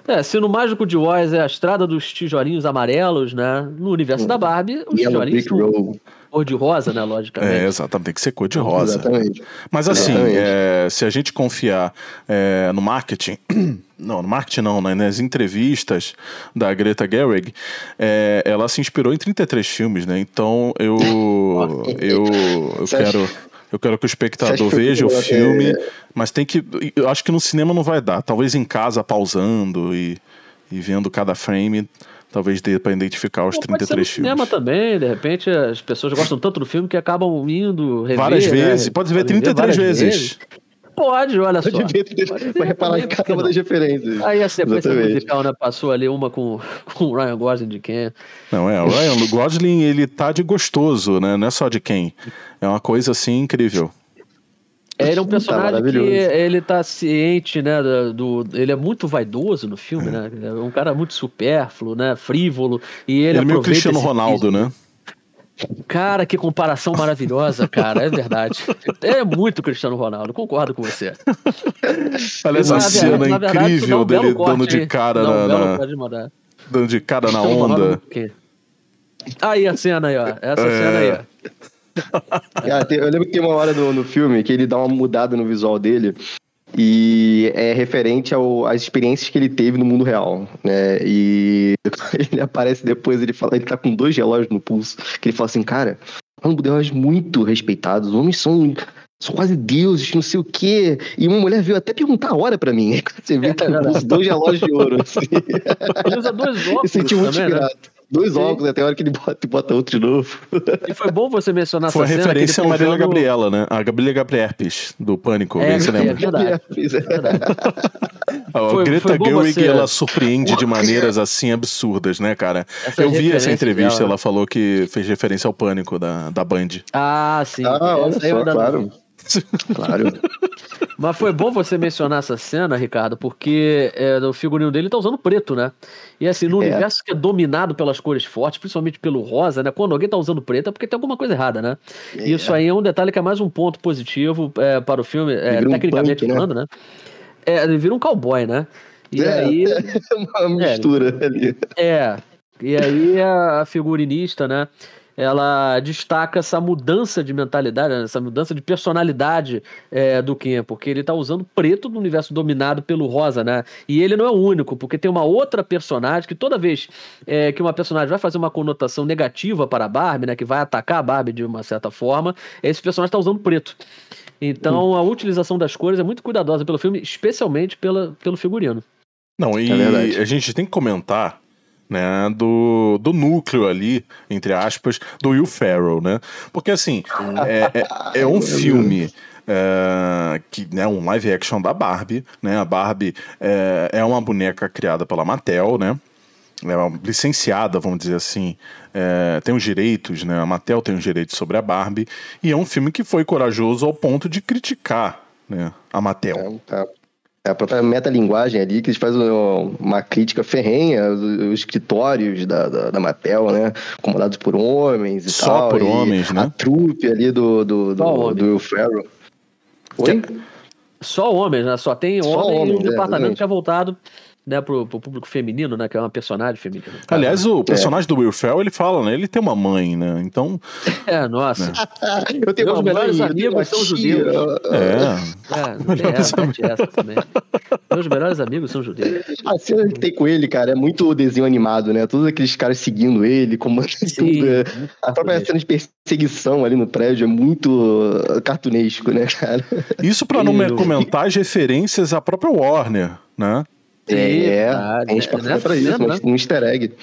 É, se no Mágico de Oz é a estrada dos tijolinhos amarelos, né? No universo hum. da Barbie, os Yellow tijolinhos são cor de rosa, né? Logicamente. É, exatamente, tem que ser cor de rosa. Exatamente. Mas assim, é, se a gente confiar é, no marketing, não, no marketing não, né? nas entrevistas da Greta Gerwig, é, ela se inspirou em 33 filmes, né? Então eu, eu, eu quero. Eu quero que o espectador veja o filme, mas tem que. Eu acho que no cinema não vai dar. Talvez em casa, pausando e, e vendo cada frame talvez dê para identificar os Pô, 33 pode ser filmes. cinema também, de repente as pessoas gostam tanto do filme que acabam indo rever, Várias né? vezes, pode ver 33 ver vezes. vezes. Pode, olha só. Pode ver, pode reparar em cada uma das referências. Aí a sequência Exatamente. musical, né? Passou ali uma com, com o Ryan Gosling de quem? Não, é, o Ryan Gosling, ele tá de gostoso, né? Não é só de quem. É uma coisa assim incrível. Ele é um tá personagem tá que ele tá ciente, né, do, ele é muito vaidoso no filme, é. né, é um cara muito supérfluo, né, frívolo, e ele, ele é meio Cristiano Ronaldo, né? Cara, que comparação maravilhosa, cara, é verdade. É muito Cristiano Ronaldo, concordo com você. Olha essa cena verdade, incrível dele dando de cara na, na dando de cara na onda. Aí a cena aí, ó, essa é... cena aí, ó. eu lembro que tem uma hora no, no filme que ele dá uma mudada no visual dele e é referente ao, às experiências que ele teve no mundo real, né? E ele aparece depois, ele fala, ele tá com dois relógios no pulso, que ele fala assim, cara, são relógios muito respeitados, os homens são são quase deuses, não sei o quê. E uma mulher veio até perguntar a hora pra mim. Você vê que com dois relógios de ouro. Assim. Ele usa dois óculos. Eu senti muito também, né? Dois Sim. óculos, até a hora que ele bota, bota outro de novo. E foi bom você mencionar foi essa cena. Foi referência a Marília Gabriela, né? A Gabriela Gabrierpes, do Pânico, é, você lembra? É verdade. É verdade. a foi, Greta Gerwig, você... ela surpreende de maneiras assim absurdas, né, cara? Essa Eu vi essa entrevista, dela. ela falou que fez referência ao Pânico da, da Band. Ah, sim. Ah, olha só, claro. Claro. Mas foi bom você mencionar essa cena, Ricardo, porque é, o figurino dele tá usando preto, né? E assim, no é. universo que é dominado pelas cores fortes, principalmente pelo rosa, né? Quando alguém tá usando preto é porque tem alguma coisa errada, né? É. Isso aí é um detalhe que é mais um ponto positivo é, para o filme, é, tecnicamente um punk, né? falando, né? né? É, ele vira um cowboy, né? E é, aí. uma mistura ali. É. E aí a figurinista, né? Ela destaca essa mudança de mentalidade, né, essa mudança de personalidade é, do Ken, porque ele tá usando preto no universo dominado pelo rosa, né? E ele não é o único, porque tem uma outra personagem que toda vez é, que uma personagem vai fazer uma conotação negativa para a Barbie, né? Que vai atacar a Barbie de uma certa forma, esse personagem tá usando preto. Então a utilização das cores é muito cuidadosa pelo filme, especialmente pela, pelo figurino. Não, e é a gente tem que comentar né, do, do núcleo ali, entre aspas, do Will Ferrell, né? Porque assim, é, é, é um filme. É, que né, um live action da Barbie, né? A Barbie é, é uma boneca criada pela Mattel, né? É uma licenciada, vamos dizer assim, é, tem os direitos, né? A Mattel tem os direitos sobre a Barbie e é um filme que foi corajoso ao ponto de criticar, né? A Mattel. É, tá. É a própria metalinguagem ali, que eles fazem uma crítica ferrenha os escritórios da, da, da Mattel, né? Comandados por homens e Só tal. Só por homens, né? A trupe ali do, do, do, do Will Ferrell. Oi? Só homens, né? Só tem Só homem homens, e um é, departamento que é voltado né, pro, pro público feminino, né, que é uma personagem feminina. Aliás, o personagem é. do Will Ferrell, ele fala, né, ele tem uma mãe, né, então... É, nossa. Né? eu tenho Meus melhores mãe, amigos são judeus. É. é não tem essa, essa também. Meus melhores amigos são judeus. A cena que tem com ele, cara, é muito desenho animado, né, todos aqueles caras seguindo ele, como tudo. É. A própria cena de perseguição ali no prédio é muito cartunesco, né, cara. Isso pra não comentar as referências à própria Warner, né? É, a gente passa né? pra isso, né? um easter egg.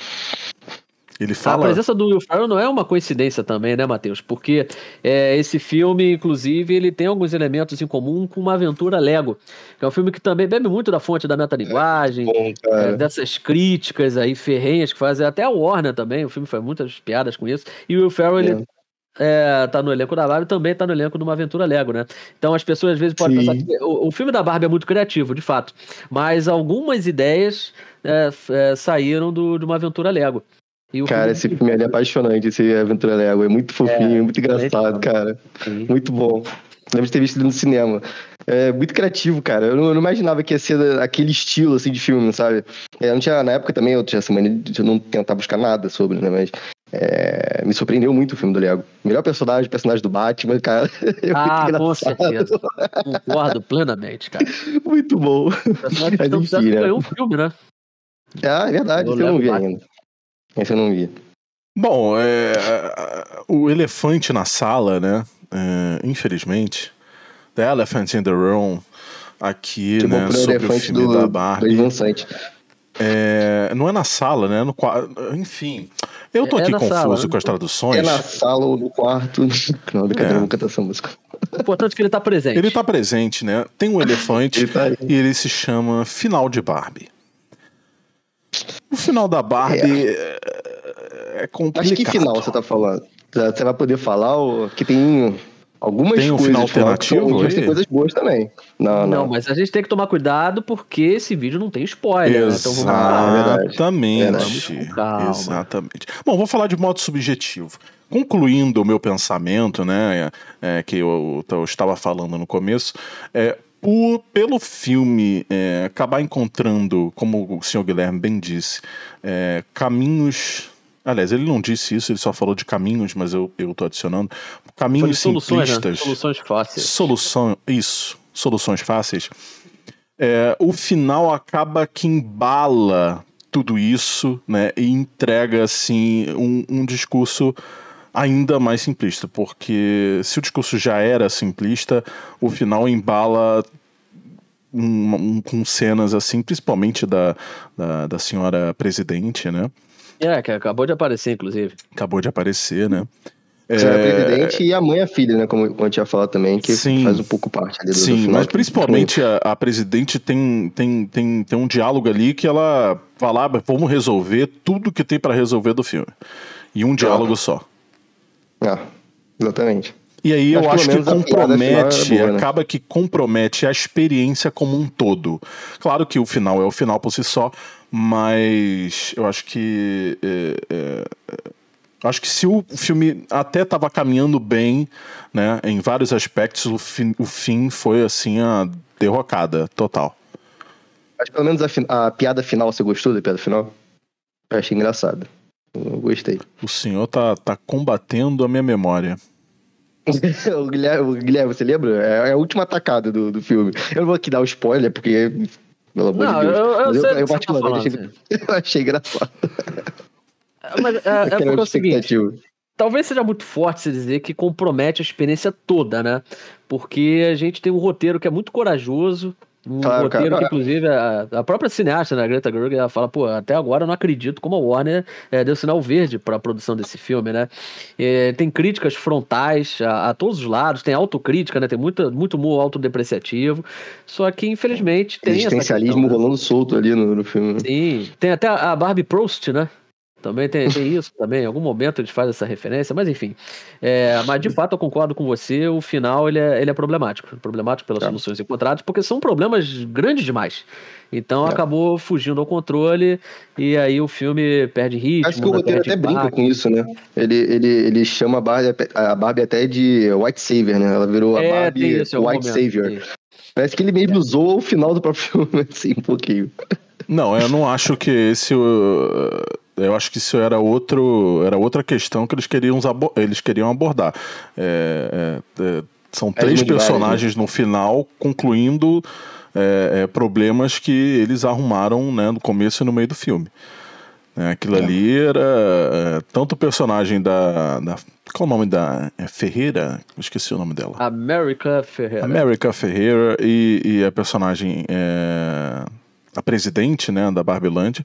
Ele fala... A presença do Will Ferrell não é uma coincidência também, né, Matheus? Porque é, esse filme, inclusive, ele tem alguns elementos em comum com uma aventura Lego, que é um filme que também bebe muito da fonte da metalinguagem, é, é, dessas críticas aí ferrenhas que fazem até a Warner também, o filme faz muitas piadas com isso, e o Will Ferrell, ele é é, tá no elenco da Barbie também tá no elenco de uma aventura Lego, né? Então as pessoas às vezes podem Sim. pensar que o, o, filme da Barbie é muito criativo, de fato, mas algumas ideias é, é, saíram do, de uma aventura Lego. cara, filme... esse filme é apaixonante, esse Aventura Lego, é muito fofinho, é, muito engraçado, cara. Sim. Muito bom. Lembro de ter visto ele no cinema. É muito criativo, cara. Eu não, eu não, imaginava que ia ser aquele estilo assim de filme, sabe? É, eu não tinha, na época também, eu tinha essa mania de não tentar buscar nada sobre, né? Mas é, me surpreendeu muito o filme do Lego. Melhor personagem, personagem do Batman, cara. É ah, com certeza. Concordo plenamente, cara. Muito bom. O personagem que enfim, né? ganhou um filme, né? Ah, é verdade, esse eu não vi Batman. ainda. Esse eu não vi. Bom, é, o elefante na sala, né? É, infelizmente, The Elephant in the Room, aqui, que né, sobre o filme do, da Barbie. Do é, não é na sala, né? No, enfim, eu tô é, aqui confuso sala, com as traduções. É na sala ou no quarto. Não, brincadeira, é. nunca tá essa música. O importante é que ele tá presente. Ele tá presente, né? Tem um elefante ele tá e ele se chama Final de Barbie. O final da Barbie é, é complicado. Mas que final você tá falando? Você vai poder falar o que tem algumas tem um coisas. Final alternativo? Mas tem coisas boas também. Não, não, não. mas a gente tem que tomar cuidado porque esse vídeo não tem spoiler. Exatamente. Né? Então vamos Exatamente. Exatamente. Bom, vou falar de modo subjetivo. Concluindo o meu pensamento, né, é, que eu, eu, estava falando no começo, é, por, pelo filme é, acabar encontrando, como o senhor Guilherme bem disse, é, caminhos Aliás, ele não disse isso, ele só falou de caminhos, mas eu, eu tô adicionando. Caminhos soluções, né? simplistas. Né? Soluções fáceis. Solução, isso, soluções fáceis. É, o final acaba que embala tudo isso, né? E entrega, assim, um, um discurso ainda mais simplista. Porque se o discurso já era simplista, o final embala um, um, com cenas assim, principalmente da, da, da senhora presidente, né? É, que acabou de aparecer, inclusive. Acabou de aparecer, né? É... A presidente e a mãe e a filha, né? Como, como eu tinha falado também, que Sim. faz um pouco parte ali do Sim, final, mas principalmente a, a, presidente tem, tem, tem, tem um diálogo ali que ela fala, ah, vamos resolver tudo que tem para resolver do filme. E um diálogo ah. só. Ah, exatamente. E aí eu acho que compromete, é boa, né? acaba que compromete a experiência como um todo. Claro que o final é o final por si só, mas eu acho que. É, é, acho que se o filme até estava caminhando bem, né, em vários aspectos, o fim, o fim foi assim a derrocada total. Acho que pelo menos a, fi- a piada final, você gostou da piada final? Eu achei engraçado. Eu gostei. O senhor tá, tá combatendo a minha memória. o, Guilherme, o Guilherme, você lembra? É a última atacada do, do filme. Eu não vou aqui dar o spoiler, porque. Pelo amor Não, de Deus. eu, eu Mas que você tá particularmente, falando, achei, assim. eu achei engraçado. Mas é, é Aquela porque é o seguinte, talvez seja muito forte se dizer que compromete a experiência toda, né? Porque a gente tem um roteiro que é muito corajoso, um Claro, roteiro cara. que, inclusive, a, a própria cineasta, né, a Greta Gerwig, ela fala, pô, até agora eu não acredito como a Warner eh, deu sinal verde para a produção desse filme, né? Eh, tem críticas frontais a, a todos os lados, tem autocrítica, né? Tem muito, muito humor autodepreciativo, só que, infelizmente, tem essa Existencialismo questão, né? rolando solto ali no, no filme. Sim, tem até a Barbie Proust, né? Também tem, tem isso também. Em algum momento eles fazem essa referência, mas enfim. É, mas de fato eu concordo com você, o final ele é, ele é problemático. Problemático pelas Tá. soluções encontradas, porque são problemas grandes demais. Então É. acabou fugindo ao controle e aí o filme perde ritmo. Acho que o roteiro até brinca com isso, né? Ele, ele, ele chama a Barbie, a Barbie até de White Savior, né? Ela virou a É, tem Barbie isso White momento, Savior. Parece que ele mesmo usou o final do próprio filme, assim, um pouquinho. Não, eu não acho que esse. uh, Eu acho que isso era outro, era outra questão que eles queriam, eles queriam abordar. É, é, é, são três várias, personagens no final, concluindo é, é, problemas que eles arrumaram né, no começo e no meio do filme. Aquilo ali era tanto o personagem da, da. Qual o nome da. É Ferreira? Esqueci o nome dela. America Ferreira. America Ferreira e, e a personagem. É, a presidente né, da Barbilândia.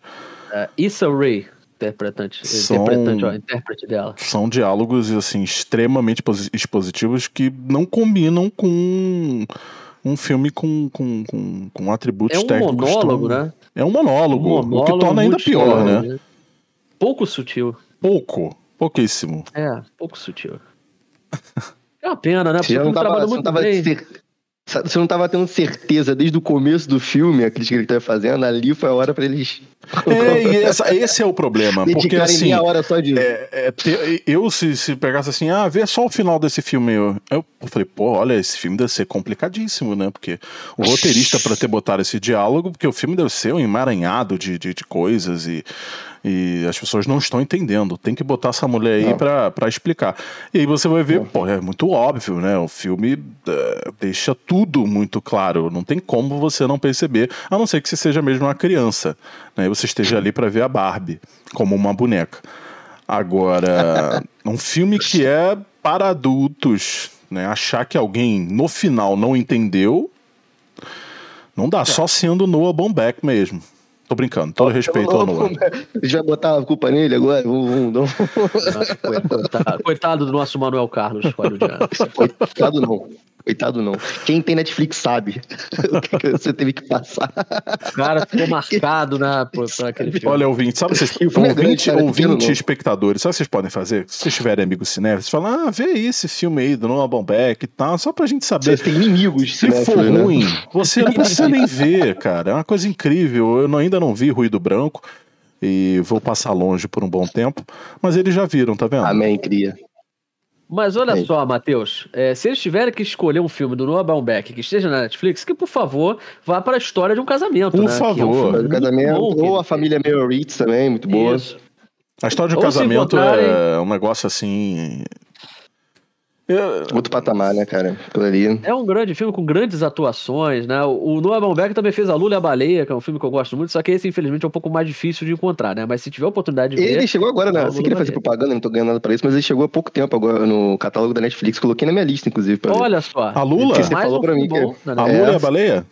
É, Issa Rae, interpretante, São- interpretante, ó, intérprete dela. São diálogos assim extremamente posi- expositivos que não combinam com um filme com, com, com, com atributos É um técnicos. monólogo, tão- né? É um monólogo, Um o que monólogo torna ainda pior, estranho, né? Pouco sutil. Pouco, pouquíssimo. É, pouco sutil. É uma pena, né? Porque o não tava, trabalhou não muito tava bem. cer- você não tava tendo certeza desde o começo do filme, a crítica que ele tava fazendo, ali foi a hora pra eles É, e essa- esse é o problema, porque assim. hora só de. É, é, eu, se, se pegasse assim, ah, vê só o final desse filme. Eu, eu falei, pô, olha, esse filme deve ser complicadíssimo, né? Porque o roteirista, para ter botado esse diálogo, porque o filme deve ser um emaranhado de, de, de coisas e, e as pessoas não estão entendendo. Tem que botar essa mulher aí pra, pra explicar. E aí você vai ver, pô, é muito óbvio, né? O filme eh, deixa tudo muito claro. Não tem como você não perceber, a não ser que você seja mesmo uma criança, né? E você esteja ali pra ver a Barbie como uma boneca. Agora, um filme que é para adultos, né? Achar que alguém no final não entendeu, não dá, só sendo Noah Baumbach mesmo. Tô brincando, todo respeito ao Noah. A gente vai botar a culpa nele agora? Vamos, vamos, Nossa, coitado, coitado do nosso Manuel Carlos. Coitado não. Coitado não. Quem tem Netflix sabe o que que você teve que passar. O cara ficou marcado na, aquele filme. Olha, ouvinte, sabe vocês, é grande, ouvinte, cara, ouvinte espectadores, sabe o que vocês podem fazer? Se vocês tiverem amigos cinéfilos, vocês falam, ah, vê aí esse filme aí do Noah Baumbach e tal, só pra gente saber. Vocês têm inimigos Se for né? ruim, você não precisa nem ver, cara. É uma coisa incrível. Eu não- ainda não vi Ruído Branco e vou passar longe por um bom tempo, mas eles já viram, tá vendo? Amém, cria. Mas olha só, Matheus, é, se eles tiverem que escolher um filme do Noah Baumbach que esteja na Netflix, que por favor vá para a história de um casamento, Por né? Que é um favor. casamento. bom que Ou a família Meryl Ritz também, muito boa. Isso. A história de um Ou casamento encontrarem- é um negócio assim. É, Outro patamar, né, cara? Ali. É um grande filme com grandes atuações, né? O Noah Baumbach também fez A Lula e a Baleia, que é um filme que eu gosto muito, só que esse, infelizmente, é um pouco mais difícil de encontrar, né? Mas se tiver oportunidade de ver. Ele chegou agora, né? Sem querer fazer propaganda, não tô ganhando nada pra isso, mas ele chegou há pouco tempo agora no catálogo da Netflix. Coloquei na minha lista, inclusive, pra ver. Olha só. A Lula? Porque você Mais falou um pra mim que- bom, né? a É. Lula e a Baleia?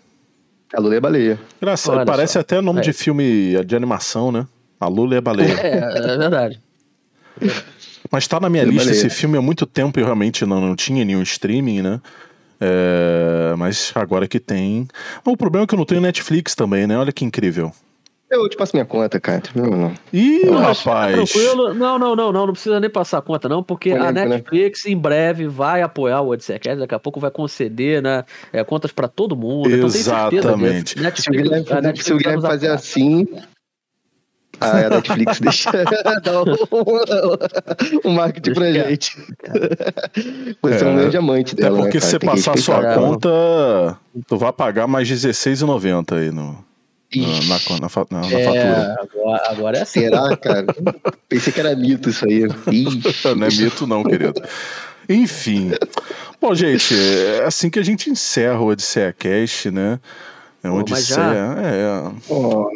A Lula e a Baleia. Engraçado, parece só. até nome É. de filme de animação, né? A Lula e a Baleia. É, é verdade. Mas tá na minha e a lista Baleia. esse filme há muito tempo e eu realmente não, não tinha nenhum streaming, né? É, mas agora que tem. O problema é que eu não tenho Netflix também, né? Olha que incrível. Eu te passo minha conta, cara. Não, não. Ih, Não, rapaz. tranquilo. Não, não, não, não, não precisa nem passar a conta, não, porque a né? Netflix em breve vai apoiar o Odisseia Cast, daqui a pouco vai conceder né, é, contas pra todo mundo. Então, tem certeza Exatamente. disso. Se o Guilherme, a Netflix se o vai Guilherme fazer apoiar. assim. A Netflix deixa dar um, um marketing pra gente. Você é, É, um grande amante Até dela. porque né, se você passar a sua conta, tu vai pagar mais R$16,90 aí no, na, na, na na- na É, fatura. agora, agora é assim. Será, cara? Pensei que era mito isso aí. Ixi. Não é mito, não, querido. Enfim. Bom, gente, é assim que a gente encerra o Odisseia Cast, né? É um Pô, já? É, Oh,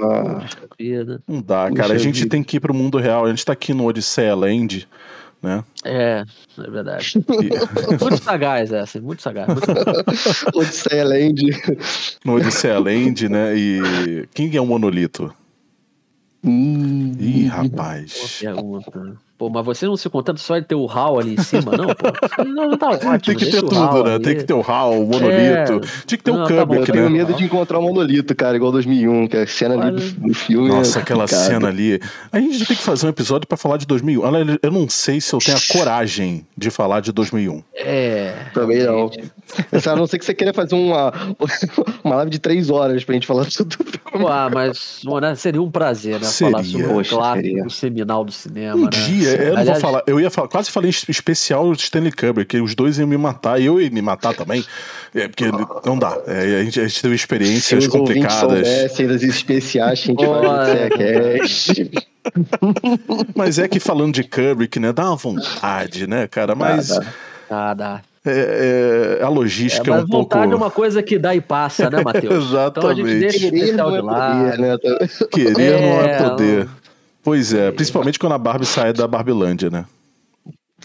Vida. não dá, Puxa cara. A gente vida. tem que ir pro mundo real. A gente tá aqui no Odisseia Land, né? É, é verdade. E- Muito sagaz essa, muito sagaz. Muito sagaz. Odisseia Land. no Odisseia Land, né? E quem é o monolito? Hum. Ih, Boa rapaz. pergunta. Pô, mas você não se contenta só de ter o Hal ali em cima, não, pô? Não, tá ótimo. Tem que ter o tudo, né? ali. Tem que ter o HAL, o monolito. É. Tinha que ter Não, o tá bom, Kubrick, Eu tenho né? medo de encontrar um monolito, cara, igual 2001, que a cena ali do, do filme. Nossa, é aquela cena ali. A gente tem que fazer um episódio pra falar de 2001. Olha, Eu não sei se eu tenho a coragem de falar de 2001. É. Também não. A não ser que você queira fazer uma, uma live de três horas pra gente falar tudo. Pô, ah, mas né, seria um prazer, né? Seria. Falar sobre o clássico seria. seminal do cinema, Um né? dia, eu não vou falar, eu ia falar, quase falei especial Stanley Kubrick, que os dois iam me matar, e eu ia me matar também, é, porque não dá. É, a, gente, a gente teve Se experiências complicadas, soubessem das especiais a gente é. no Cast. mas é que falando de Kubrick, né, dá uma vontade, né, cara, mas Ah, Ah, dá. é, é, a É, logística é, mas um pouco... vontade é uma coisa que dá e passa, né, Matheus? Então a gente Exatamente. deixa o Querer não de é lado. poder, né? Querer não é É, poder. Pois é, principalmente quando a Barbie sai da Barbilândia, né?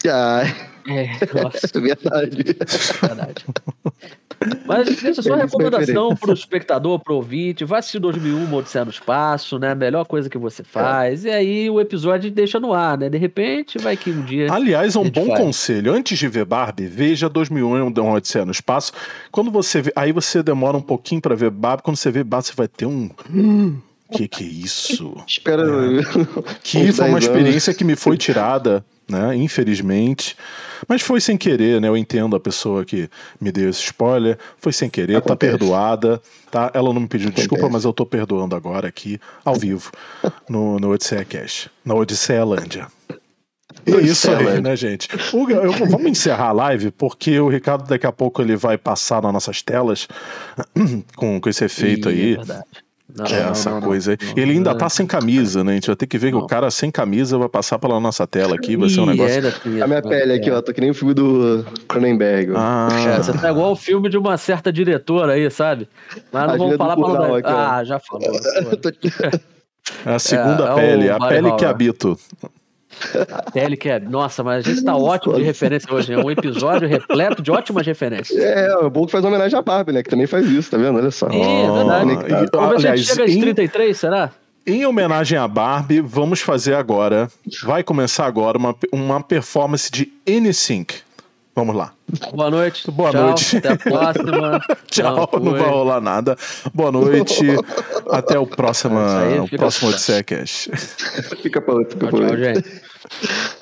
Ah, É, nossa, é verdade. verdade. Mas deixa só a É isso, recomendação pro espectador, pro ouvinte. Vai assistir 2001, uma Odisseia no Espaço, né? Melhor coisa que você faz. E aí o episódio deixa no ar, né? De repente, vai que um dia... Aliás, é um bom faz. conselho. Antes de ver Barbie, veja 2001 um Odisseia no Espaço. Quando você vê, aí você demora um pouquinho pra ver Barbie. Quando você vê Barbie, você vai ter um. Que que é isso? Espera. Que uns foi uma 10 anos. experiência que me foi tirada, né? Infelizmente. Mas foi sem querer, né? Eu entendo a pessoa que me deu esse spoiler. Foi sem querer, tá Acontece. perdoada, tá? Ela não me pediu desculpa, Acontece. mas eu tô perdoando agora aqui, ao vivo, no, no Odisseia Cash, na Odisseia Lândia. É isso aí, né, gente? O- eu- vamos encerrar a live, porque o Ricardo daqui a pouco ele vai passar nas nossas telas com, com esse efeito Ih, aí. É verdade. Não, É, não, essa não, não, coisa aí. não, Ele ainda não. tá sem camisa, né? A gente vai ter que ver que o cara sem camisa vai passar pela nossa tela aqui, vai ser um negócio. tem A minha isso, pele aqui, é. ó. Tô que nem o filme do Cronenberg. Ah, É, você tá igual o filme de uma certa diretora aí, sabe? Mas não A vamos falar pra não aqui. Ah, já falou. Tô- é a segunda é pele, a pele que Howard. habito. A pele que é. Nossa, mas a gente tá ótimo de referência hoje. É um episódio repleto de ótimas referências. É, o bom que faz uma homenagem à Barbie, né? Que também faz isso, tá vendo? Olha só. É verdade. A aliás, gente chega às em- 33, será? Em homenagem à Barbie, vamos fazer agora, vai começar agora uma, uma performance de NSYNC. Vamos lá. Boa noite. Boa Tchau, noite. Até a próxima. Tchau, não, fui. vai rolar nada. Boa noite. Até o próximo, É aí, o fica- próximo Odisseia Cash. Fica pra outro, fica Tchau, gente.